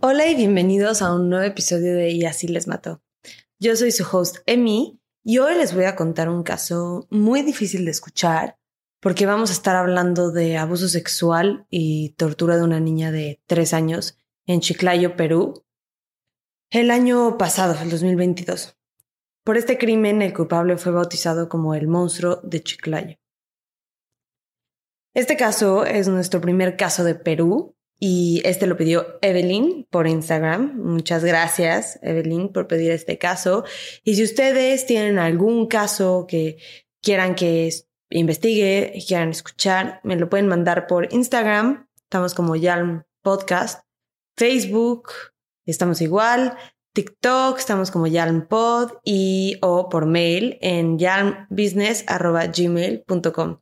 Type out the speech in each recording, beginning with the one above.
Hola y bienvenidos a un nuevo episodio de Y así les mató. Yo soy su host Emi y hoy les voy a contar un caso muy difícil de escuchar porque vamos a estar hablando de abuso sexual y tortura de una niña de tres años en Chiclayo, Perú, el año pasado, el 2022. Por este crimen, el culpable fue bautizado como el monstruo de Chiclayo. Este caso es nuestro primer caso de Perú y este lo pidió Evelyn por Instagram. Muchas gracias, Evelyn, por pedir este caso. Y si ustedes tienen algún caso que quieran que investigue quieran escuchar, me lo pueden mandar por Instagram. Estamos como Yalm Podcast. Facebook, estamos igual. TikTok, estamos como YalmPod y o por mail en yalmbusiness.gmail.com.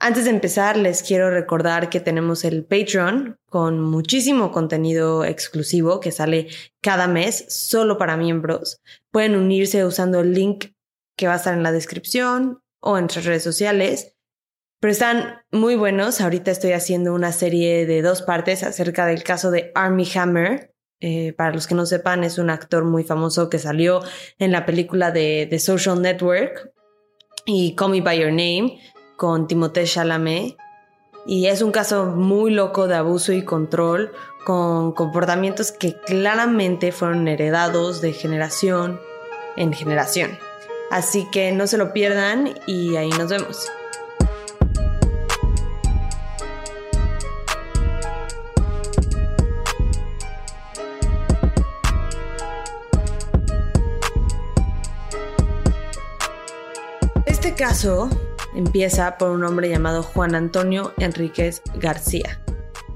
Antes de empezar, les quiero recordar que tenemos el Patreon con muchísimo contenido exclusivo que sale cada mes solo para miembros. Pueden unirse usando el link que va a estar en la descripción o en redes sociales. Pero están muy buenos. Ahorita estoy haciendo una serie de dos partes acerca del caso de Army Hammer. Eh, para los que no sepan, es un actor muy famoso que salió en la película de The Social Network y Call Me By Your Name con Timothée Chalamet y es un caso muy loco de abuso y control con comportamientos que claramente fueron heredados de generación en generación. Así que no se lo pierdan y ahí nos vemos. Este caso empieza por un hombre llamado Juan Antonio Enríquez García,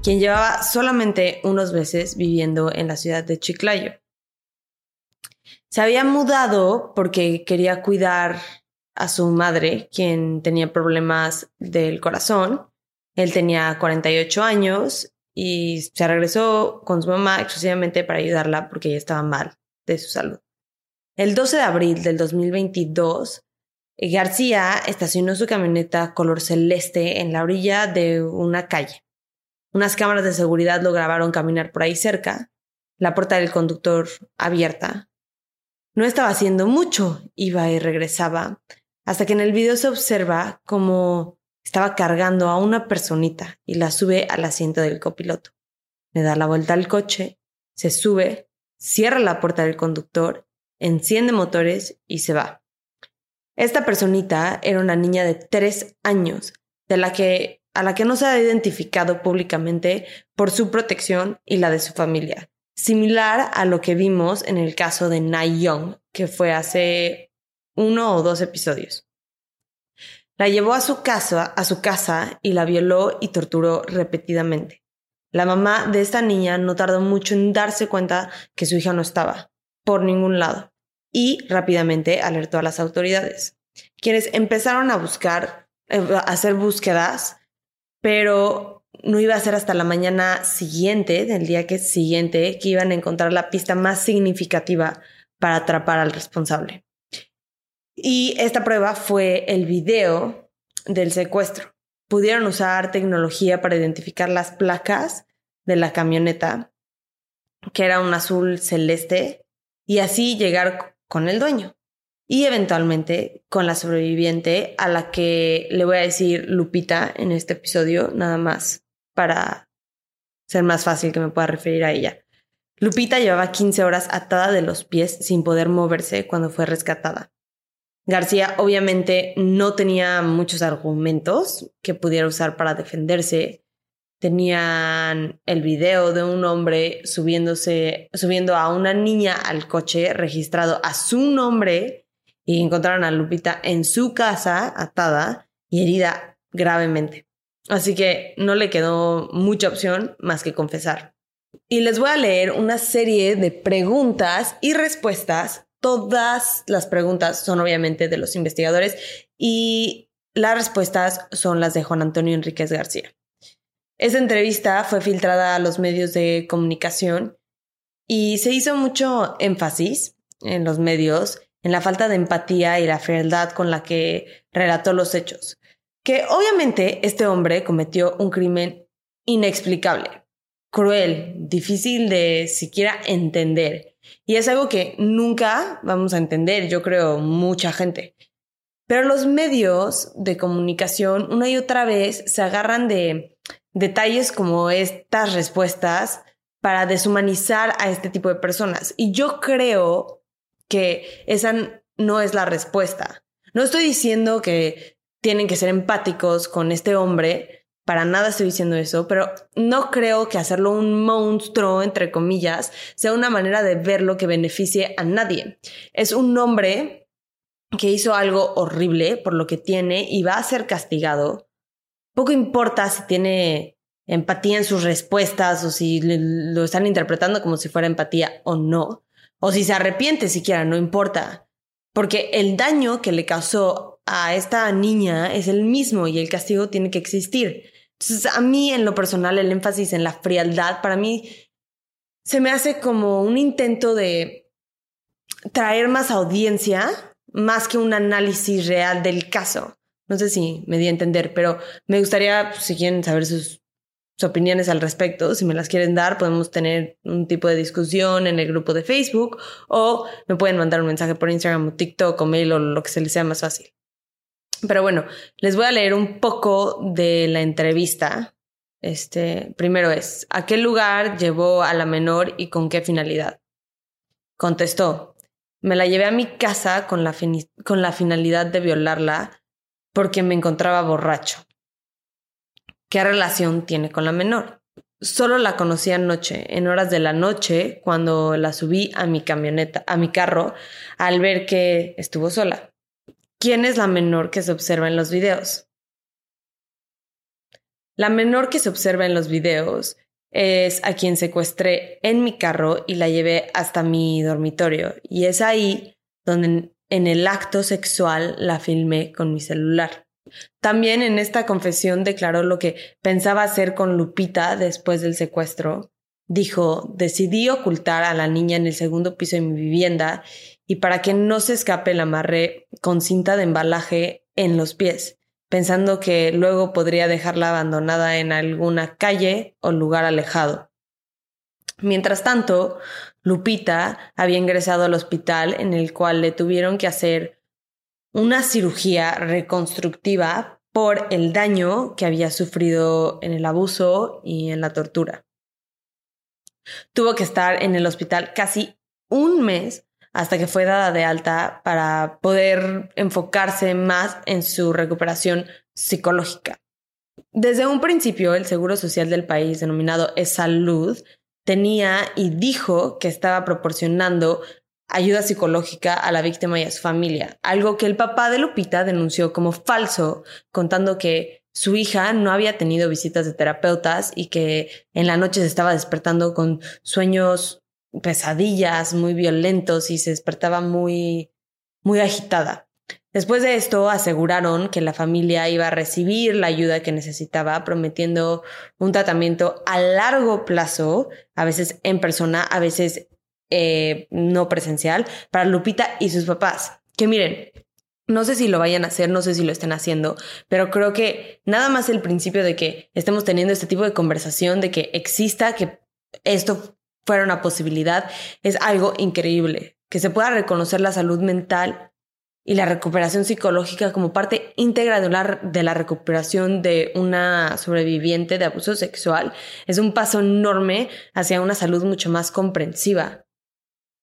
quien llevaba solamente unos meses viviendo en la ciudad de Chiclayo. Se había mudado porque quería cuidar a su madre, quien tenía problemas del corazón. Él tenía 48 años y se regresó con su mamá exclusivamente para ayudarla porque ella estaba mal de su salud. El 12 de abril del 2022, García estacionó su camioneta color celeste en la orilla de una calle. Unas cámaras de seguridad lo grabaron caminar por ahí cerca, la puerta del conductor abierta. No estaba haciendo mucho, iba y regresaba, hasta que en el video se observa como estaba cargando a una personita y la sube al asiento del copiloto. Le da la vuelta al coche, se sube, cierra la puerta del conductor, enciende motores y se va. Esta personita era una niña de tres años, de la que, a la que no se ha identificado públicamente por su protección y la de su familia, similar a lo que vimos en el caso de Nai Young, que fue hace uno o dos episodios. La llevó a su casa, a su casa y la violó y torturó repetidamente. La mamá de esta niña no tardó mucho en darse cuenta que su hija no estaba por ningún lado y rápidamente alertó a las autoridades, quienes empezaron a buscar, eh, a hacer búsquedas, pero no iba a ser hasta la mañana siguiente, del día que siguiente, que iban a encontrar la pista más significativa para atrapar al responsable. Y esta prueba fue el video del secuestro. Pudieron usar tecnología para identificar las placas de la camioneta, que era un azul celeste, y así llegar con el dueño y eventualmente con la sobreviviente a la que le voy a decir Lupita en este episodio, nada más para ser más fácil que me pueda referir a ella. Lupita llevaba 15 horas atada de los pies sin poder moverse cuando fue rescatada. García obviamente no tenía muchos argumentos que pudiera usar para defenderse tenían el video de un hombre subiéndose, subiendo a una niña al coche registrado a su nombre y encontraron a Lupita en su casa atada y herida gravemente. Así que no le quedó mucha opción más que confesar. Y les voy a leer una serie de preguntas y respuestas. Todas las preguntas son obviamente de los investigadores y las respuestas son las de Juan Antonio Enríquez García. Esa entrevista fue filtrada a los medios de comunicación y se hizo mucho énfasis en los medios en la falta de empatía y la frialdad con la que relató los hechos. Que obviamente este hombre cometió un crimen inexplicable, cruel, difícil de siquiera entender. Y es algo que nunca vamos a entender, yo creo, mucha gente. Pero los medios de comunicación una y otra vez se agarran de detalles como estas respuestas para deshumanizar a este tipo de personas. Y yo creo que esa no es la respuesta. No estoy diciendo que tienen que ser empáticos con este hombre, para nada estoy diciendo eso, pero no creo que hacerlo un monstruo, entre comillas, sea una manera de verlo que beneficie a nadie. Es un hombre que hizo algo horrible por lo que tiene y va a ser castigado. Poco importa si tiene empatía en sus respuestas o si lo están interpretando como si fuera empatía o no, o si se arrepiente siquiera, no importa, porque el daño que le causó a esta niña es el mismo y el castigo tiene que existir. Entonces, a mí en lo personal, el énfasis en la frialdad, para mí, se me hace como un intento de traer más audiencia, más que un análisis real del caso. No sé si me di a entender, pero me gustaría, pues, si quieren saber sus opiniones al respecto. Si me las quieren dar, podemos tener un tipo de discusión en el grupo de Facebook o me pueden mandar un mensaje por Instagram o TikTok o mail o lo que se les sea más fácil. Pero bueno, les voy a leer un poco de la entrevista. Este, primero es, ¿a qué lugar llevó a la menor y con qué finalidad? Contestó, me la llevé a mi casa con la, con la finalidad de violarla porque me encontraba borracho. ¿Qué relación tiene con la menor? Solo la conocí anoche, en horas de la noche, cuando la subí a mi camioneta, a mi carro, al ver que estuvo sola. ¿Quién es la menor que se observa en los videos? La menor que se observa en los videos es a quien secuestré en mi carro y la llevé hasta mi dormitorio. Y es ahí donde en el acto sexual la filmé con mi celular. También en esta confesión declaró lo que pensaba hacer con Lupita después del secuestro. Dijo, decidí ocultar a la niña en el segundo piso de mi vivienda y para que no se escape la amarré con cinta de embalaje en los pies, pensando que luego podría dejarla abandonada en alguna calle o lugar alejado. Mientras tanto, Lupita había ingresado al hospital en el cual le tuvieron que hacer una cirugía reconstructiva por el daño que había sufrido en el abuso y en la tortura. Tuvo que estar en el hospital casi un mes hasta que fue dada de alta para poder enfocarse más en su recuperación psicológica. Desde un principio, el Seguro Social del país, denominado E-Salud, tenía y dijo que estaba proporcionando ayuda psicológica a la víctima y a su familia, algo que el papá de Lupita denunció como falso, contando que su hija no había tenido visitas de terapeutas y que en la noche se estaba despertando con sueños, pesadillas muy violentos y se despertaba muy, muy agitada. Después de esto aseguraron que la familia iba a recibir la ayuda que necesitaba, prometiendo un tratamiento a largo plazo, a veces en persona, a veces eh, no presencial para Lupita y sus papás. Que miren, no sé si lo vayan a hacer, no sé si lo estén haciendo, pero creo que nada más el principio de que estemos teniendo este tipo de conversación, de que exista, que esto fuera una posibilidad, es algo increíble. Que se pueda reconocer la salud mental y la recuperación psicológica como parte íntegra de, la recuperación de una sobreviviente de abuso sexual es un paso enorme hacia una salud mucho más comprensiva.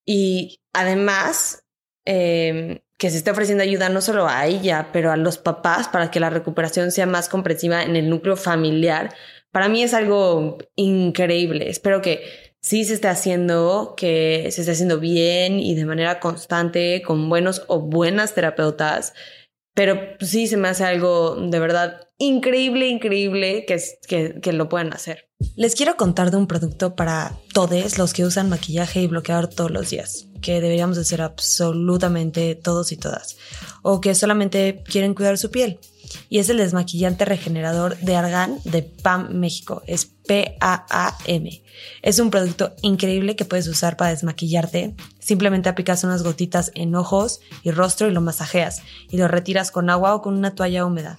Y además, em, que se esté ofreciendo ayuda no solo a ella, pero a los papás para que la recuperación sea más comprensiva en el núcleo familiar, para mí es algo increíble. Espero que sí se esté haciendo, que se esté haciendo bien y de manera constante con buenos o buenas terapeutas. Pero sí se me hace algo de verdad increíble, increíble que, que, que lo puedan hacer. Les quiero contar de un producto para todos los que usan maquillaje y bloqueador todos los días, que deberíamos hacer absolutamente todos y todas, o que solamente quieren cuidar su piel. Y es el desmaquillante regenerador de Argan de PAM México. Es P-A-A-M. Es un producto increíble que puedes usar para desmaquillarte. Simplemente aplicas unas gotitas en ojos y rostro y lo masajeas y lo retiras con agua o con una toalla húmeda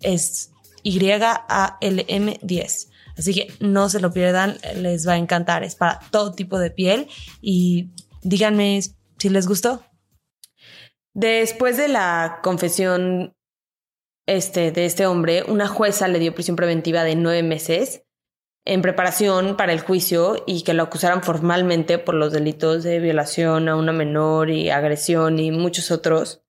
es Y-A-L-M-10. Así que no se lo pierdan, les va a encantar. Es para todo tipo de piel y díganme si les gustó. Después de la confesión este, de este hombre, una jueza le dio prisión preventiva de nueve meses en preparación para el juicio y que lo acusaran formalmente por los delitos de violación a una menor y agresión y muchos otros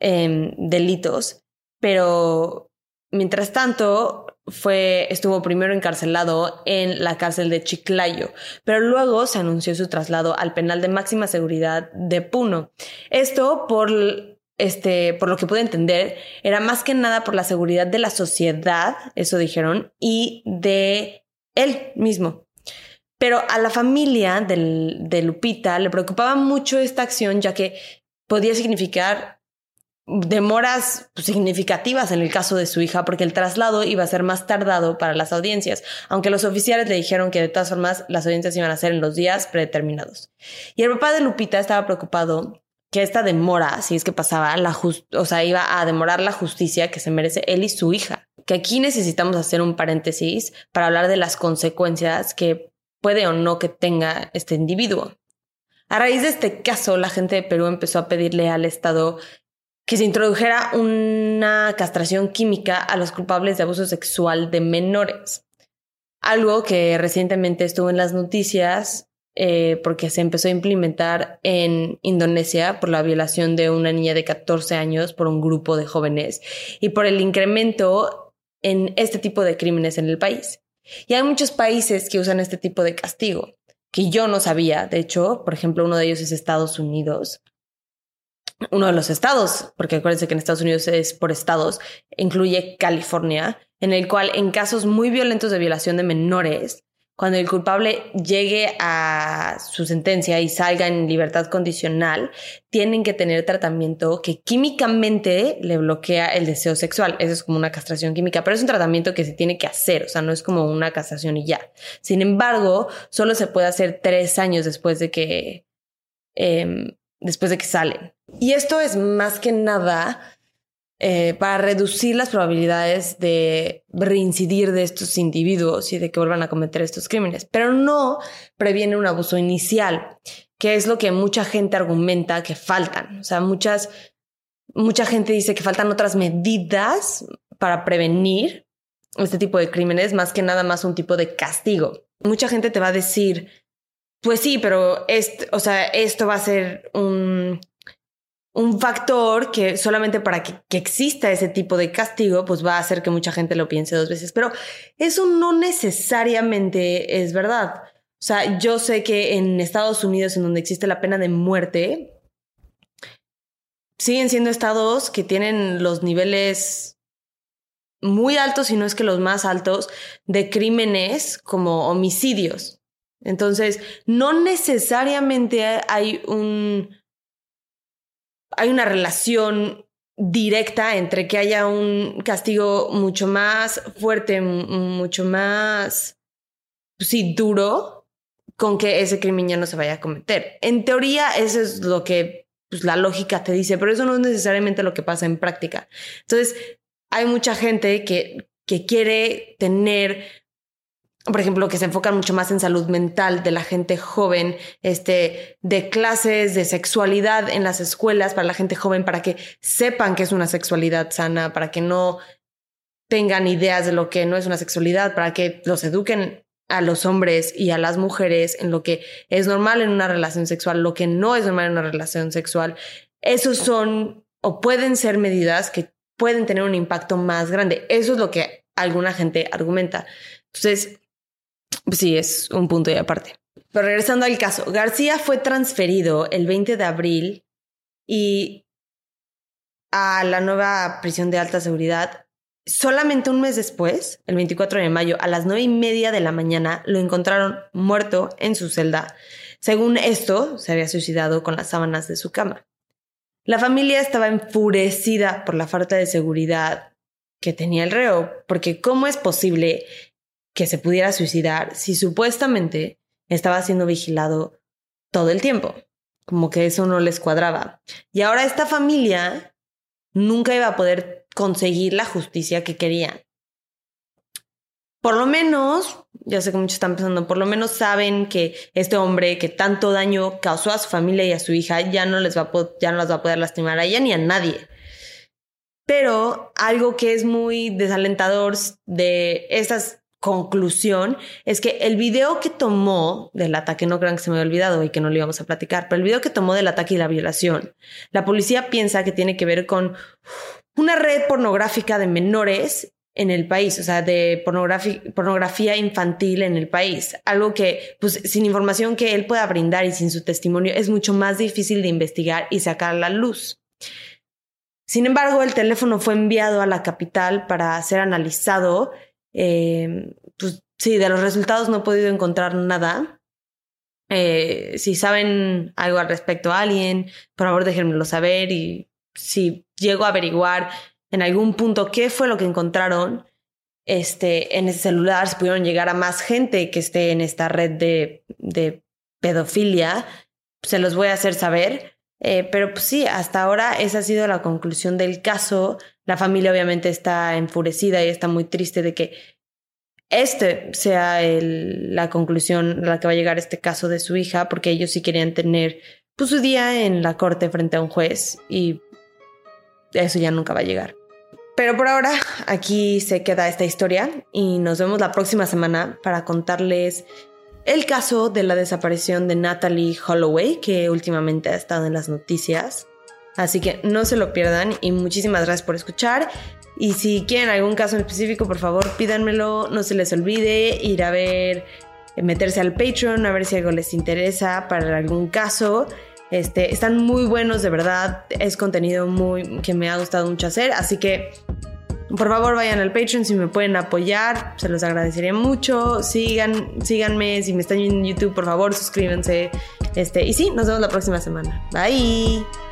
em, delitos. Pero Mientras tanto, fue, estuvo primero encarcelado en la cárcel de Chiclayo, pero luego se anunció su traslado al penal de máxima seguridad de Puno. Esto por este, por lo que pude entender, era más que nada por la seguridad de la sociedad, eso dijeron, y de él mismo. Pero a la familia de Lupita le preocupaba mucho esta acción, ya que podía significar demoras significativas en el caso de su hija porque el traslado iba a ser más tardado para las audiencias, aunque los oficiales le dijeron que de todas formas las audiencias iban a ser en los días predeterminados. Y el papá de Lupita estaba preocupado que esta demora, si es que pasaba, la o sea, iba a demorar la justicia que se merece él y su hija. Que aquí necesitamos hacer un paréntesis para hablar de las consecuencias que puede o no que tenga este individuo. A raíz de este caso, la gente de Perú empezó a pedirle al Estado que se introdujera una castración química a los culpables de abuso sexual de menores. Algo que recientemente estuvo en las noticias eh, porque se empezó a implementar en Indonesia por la violación de una niña de 14 años por un grupo de jóvenes y por el incremento en este tipo de crímenes en el país. Y hay muchos países que usan este tipo de castigo, que yo no sabía. De hecho, por ejemplo, uno de ellos es Estados Unidos uno de los estados, porque acuérdense que en Estados Unidos es por estados, incluye California, en el cual en casos muy violentos de violación de menores, cuando el culpable llegue a su sentencia y salga en libertad condicional, tienen que tener tratamiento que químicamente le bloquea el deseo sexual. Eso es como una castración química, pero es un tratamiento que se tiene que hacer, o sea, no es como una castración y ya. Sin embargo, solo se puede hacer tres años después de que em, después de que salen. Y esto es más que nada eh, para reducir las probabilidades de reincidir de estos individuos y de que vuelvan a cometer estos crímenes, pero no previene un abuso inicial, que es lo que mucha gente argumenta que faltan. O sea, muchas, mucha gente dice que faltan otras medidas para prevenir este tipo de crímenes, más que nada más un tipo de castigo. Mucha gente te va a decir, pues sí, pero o sea, esto va a ser un, un factor que solamente para que, que, exista ese tipo de castigo, pues va a hacer que mucha gente lo piense dos veces. Pero eso no necesariamente es verdad. O sea, yo sé que en Estados Unidos, en donde existe la pena de muerte, siguen siendo estados que tienen los niveles muy altos, si no es que los más altos, de crímenes como homicidios. Entonces, no necesariamente hay un hay una relación directa entre que haya un castigo mucho más fuerte, mucho más pues sí, duro con que ese crimen ya no se vaya a cometer. En teoría, eso es lo que pues, la lógica te dice, pero eso no es necesariamente lo que pasa en práctica. Entonces, hay mucha gente que, que quiere tener por ejemplo, que se enfocan mucho más en salud mental de la gente joven, este, de clases de sexualidad en las escuelas para la gente joven, para que sepan que es una sexualidad sana, para que no tengan ideas de lo que no es una sexualidad, para que los eduquen a los hombres y a las mujeres en lo que es normal en una relación sexual, lo que no es normal en una relación sexual, esos son o pueden ser medidas que pueden tener un impacto más grande. Eso es lo que alguna gente argumenta. Entonces, sí, es un punto y aparte. Pero regresando al caso, García fue transferido el 20 de abril y a la nueva prisión de alta seguridad. Solamente un mes después, el 24 de mayo, a las nueve y media de la mañana, lo encontraron muerto en su celda. Según esto, se había suicidado con las sábanas de su cama. La familia estaba enfurecida por la falta de seguridad que tenía el reo, porque ¿cómo es posible que se pudiera suicidar si supuestamente estaba siendo vigilado todo el tiempo? Como que eso no les cuadraba. Y ahora esta familia nunca iba a poder conseguir la justicia que querían. Por lo menos, ya sé que muchos están pensando, por lo menos saben que este hombre que tanto daño causó a su familia y a su hija ya no les va a, ya no las va a poder lastimar a ella ni a nadie. Pero algo que es muy desalentador de esta conclusión es que el video que tomó del ataque, no crean que se me había olvidado y que no lo íbamos a platicar, pero el video que tomó del ataque y la violación, la policía piensa que tiene que ver con una red pornográfica de menores en el país, o sea, de pornografía, infantil en el país. Algo que, pues, sin información que él pueda brindar y sin su testimonio, es mucho más difícil de investigar y sacar a la luz. Sin embargo, el teléfono fue enviado a la capital para ser analizado. Eh, pues sí, de los resultados no he podido encontrar nada. Eh, si saben algo al respecto a alguien, por favor déjenmelo saber y si llego a averiguar en algún punto qué fue lo que encontraron este, en ese celular, si pudieron llegar a más gente que esté en esta red de, de pedofilia, se los voy a hacer saber. Eh, pero pues sí, hasta ahora esa ha sido la conclusión del caso. La familia obviamente está enfurecida y está muy triste de que este sea la conclusión a la que va a llegar este caso de su hija, porque ellos sí querían tener pues, su día en la corte frente a un juez y eso ya nunca va a llegar. Pero por ahora aquí se queda esta historia y nos vemos la próxima semana para contarles el caso de la desaparición de Natalie Holloway, que últimamente ha estado en las noticias. Así que no se lo pierdan y muchísimas gracias por escuchar. Y si quieren algún caso en específico, por favor pídanmelo, no se les olvide ir a ver, meterse al Patreon, a ver si algo les interesa para algún caso. Este, están muy buenos, de verdad. Es contenido muy que me ha gustado mucho hacer. Así que por favor vayan al Patreon si me pueden apoyar, se los agradecería mucho. Sigan, síganme, si me están viendo en YouTube, por favor, suscríbanse. Este, y sí, nos vemos la próxima semana. Bye.